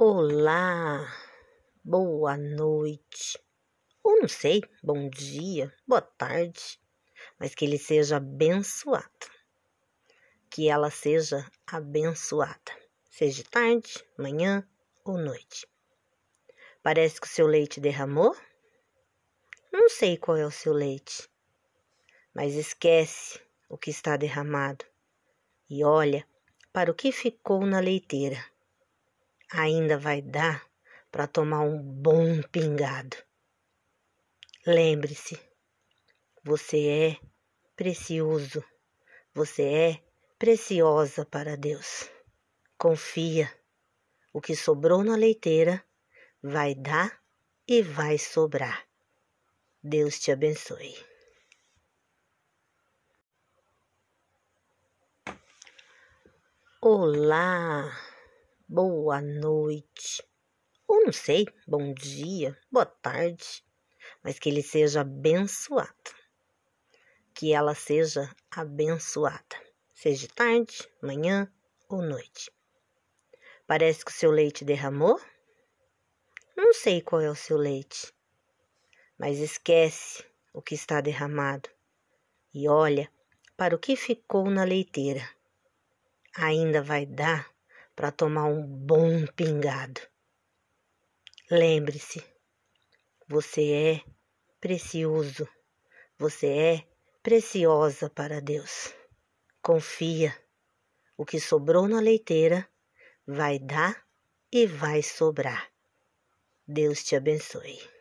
Olá, boa noite, ou não sei, bom dia, boa tarde, mas que ele seja abençoado, que ela seja abençoada, seja tarde, manhã ou noite. Parece que o seu leite derramou? Não sei qual é o seu leite, mas esquece o que está derramado. E olha para o que ficou na leiteira ainda vai dar para tomar um bom pingado. Lembre-se, você é precioso, você é preciosa para Deus. Confia, o que sobrou na leiteira vai dar e vai sobrar. Deus te abençoe. Olá! Boa noite, ou não sei, bom dia, boa tarde, mas que ele seja abençoado, que ela seja abençoada, seja tarde, manhã ou noite. Parece que o seu leite derramou? Não sei qual é o seu leite, mas esquece o que está derramado e olha para o que ficou na leiteira. Ainda vai dar para tomar um bom pingado. Lembre-se, você é precioso, você é preciosa para Deus. Confia, o que sobrou na leiteira vai dar e vai sobrar. Deus te abençoe.